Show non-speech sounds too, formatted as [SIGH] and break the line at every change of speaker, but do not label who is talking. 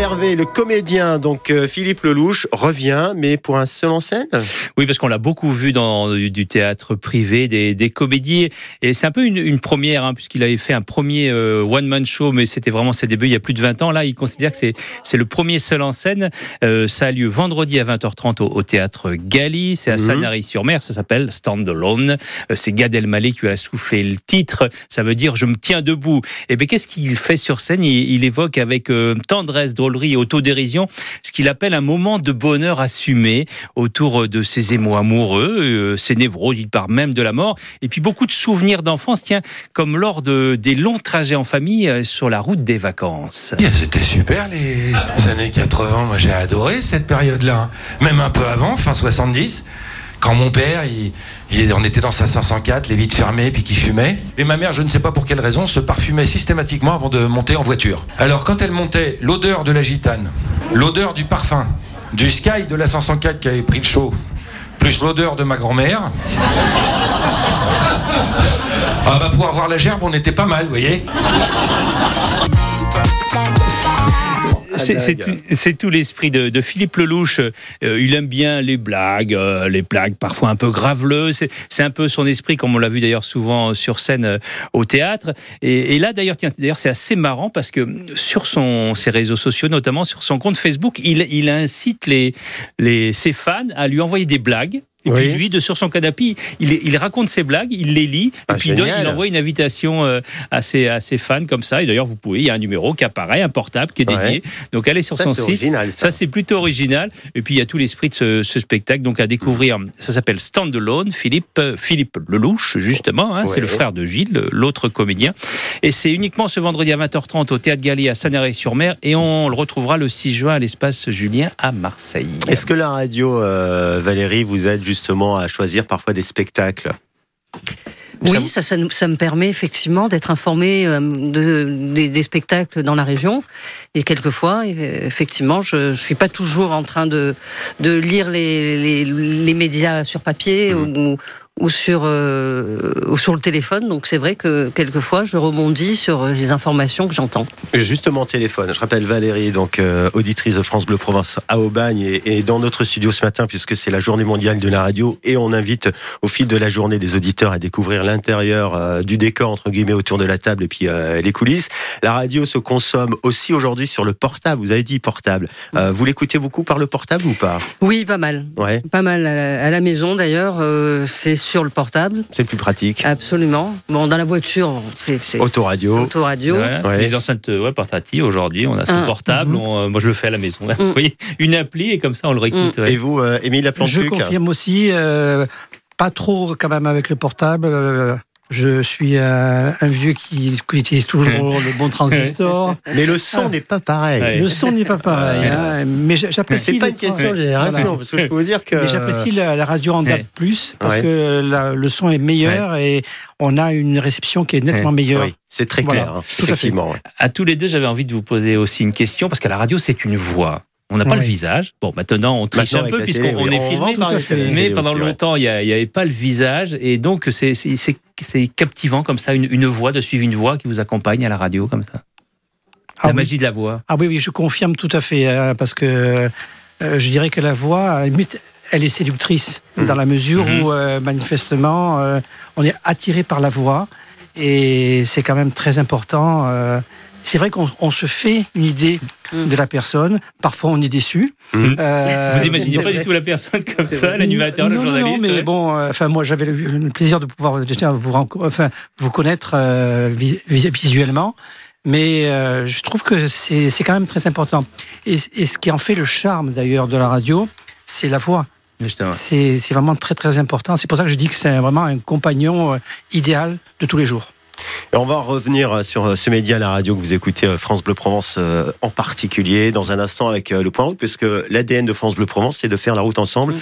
Hervé, le comédien, donc euh, Philippe Lelouch, revient, mais pour un seul en scène?
Oui, parce qu'on l'a beaucoup vu dans du, théâtre privé, des, des comédies. Et c'est un peu une, une première, hein, puisqu'il avait fait un premier euh, one-man show, mais c'était vraiment ses débuts il y a plus de 20 ans. Là, il considère que c'est, le premier seul en scène. Euh, ça a lieu vendredi à 20h30 au, au théâtre Gali. C'est à mhm. Sanary-sur-Mer. Ça s'appelle Stand Alone. Euh, c'est Gad Elmaleh qui a soufflé le titre. Ça veut dire Je me tiens debout. Et bien, qu'est-ce qu'il fait sur scène? Il, il, évoque avec tendresse, drôlerie autodérision ce qu'il appelle un moment de bonheur assumé autour de ses émois amoureux, ses névroses. Il part même de la mort. Et puis, beaucoup de souvenirs d'enfance, tiens, comme lors de, des longs trajets en famille euh, sur la route des vacances.
C'était super les années 80, moi j'ai adoré cette période-là. Même un peu avant, fin 70 quand mon père, on était dans sa 504, les vitres fermées, puis qui fumait. Et ma mère, je ne sais pas pour quelle raison, se parfumait systématiquement avant de monter en voiture. Alors quand elle montait, l'odeur de la gitane, l'odeur du parfum, du Sky de la 504 qui avait pris le chaud, plus l'odeur de ma grand-mère. [LAUGHS] Ah bah pour avoir la gerbe, on était pas mal, vous voyez
c'est tout l'esprit de, Philippe Lelouch. Euh, il aime bien les blagues, euh, les blagues parfois un peu graveleuses. C'est un peu son esprit, comme on l'a vu d'ailleurs souvent sur scène euh, au théâtre. Et, là, d'ailleurs, d'ailleurs, c'est assez marrant parce que sur son, ses réseaux sociaux, notamment sur son compte Facebook, il, il incite les, les, ses fans à lui envoyer des blagues et puis lui, de sur son canapé, il, il, raconte ses blagues, il les lit, et ah, puis il, envoie une invitation euh, à, ses, à, ses, fans comme ça. Et d'ailleurs, vous pouvez, il y a un numéro qui apparaît, un portable qui est dédié. Donc allez sur son site. ça, c'est plutôt original. Et puis il y a tout l'esprit de ce, ce, spectacle. Donc à découvrir, ça s'appelle Stand Alone, Philippe, euh, Philippe Lelouch, justement. Hein, C'est le frère de Gilles, l'autre comédien. Et c'est uniquement ce vendredi à 20h30 au Théâtre Gallier à Sanaré-sur-Mer. Et on le retrouvera le 6 juin à l'espace Julien à Marseille.
Est-ce que la radio, euh, Valérie, vous aide justement à choisir parfois des spectacles
oui, ça, ça, ça, me permet effectivement d'être informé euh, de, des, spectacles dans la région. Et quelquefois, effectivement, je ne suis pas toujours en train de, de lire les, les, les médias sur papier mmh. ou, ou sur, euh, ou sur le téléphone. Donc c'est vrai que quelquefois je rebondis sur les informations que j'entends.
Justement téléphone. Je rappelle Valérie, donc euh, auditrice de France Bleu Provence à Aubagne et, et, dans notre studio ce matin puisque c'est la journée mondiale de la radio et on invite au fil de la journée des auditeurs à découvrir l'intérieur euh, du décor entre guillemets autour de la table et puis les coulisses. La radio se consomme aussi aujourd'hui sur le portable. Vous avez dit portable. vous l'écoutez beaucoup par le portable ou pas?
Oui, pas mal.
Ouais.
Pas mal à la, à la maison d'ailleurs. c'est sur le portable.
C'est plus pratique.
Absolument. Bon, dans la voiture, c'est
autoradio.
Autoradio.
Les enceintes ouais, portatives aujourd'hui, on a son ah. portable. Mhm. Euh, moi, je le fais à la maison. Mm. oui, une appli et comme ça, on le réécoute.
Mm. Et vous, euh, Émile Laplantuc
Je confirme aussi. Euh, pas trop quand même avec le portable. Je suis un, vieux qui, utilise toujours [LAUGHS] le bon transistor. [LAUGHS]
Mais le son n'est pas pareil.
Le son n'est pas pareil. Hein. Mais j'apprécie.
C'est pas une question de génération, parce que je peux vous dire que.
j'apprécie la, radio en DAB+, parce que le son est meilleur et on a une réception qui est nettement meilleure. Oui,
c'est très clair, hein, effectivement.
À, à tous les deux, j'avais envie de vous poser aussi une question, parce que la radio, c'est une voix. On n'a pas le visage. Bon, maintenant, on triche un peu puisqu'on est filmé. Mais pendant longtemps, il n'y avait pas le visage. Et donc, c'est captivant comme ça, une, voix, de suivre une voix qui vous accompagne à la radio comme ça. Ah la magie de la voix.
Ah oui, oui, je confirme tout à fait. Hein, parce que euh, je dirais que la voix, elle est séductrice mmh. dans la mesure mmh. où, euh, manifestement, euh, on est attiré par la voix. Et c'est quand même très important c'est vrai qu'on se fait une idée mm. de la personne. Parfois, on est déçu.
Mm. Euh, vous imaginez pas du tout la personne comme ça, l'animateur, le journaliste.
Non, mais bon, euh, enfin, moi, j'avais le, plaisir de pouvoir vous, enfin, vous connaître euh, visuellement. Mais je trouve que c'est quand même très important. Et, et, ce qui en fait le charme d'ailleurs de la radio, c'est la voix. C'est vraiment très très important. C'est pour ça que je dis que c'est vraiment un compagnon idéal de tous les jours
on va revenir sur ce média, la radio que vous écoutez, euh, France Bleu Provence euh, en particulier, dans un instant avec euh, le point route, puisque l'ADN de France Bleu Provence, c'est de faire la route ensemble.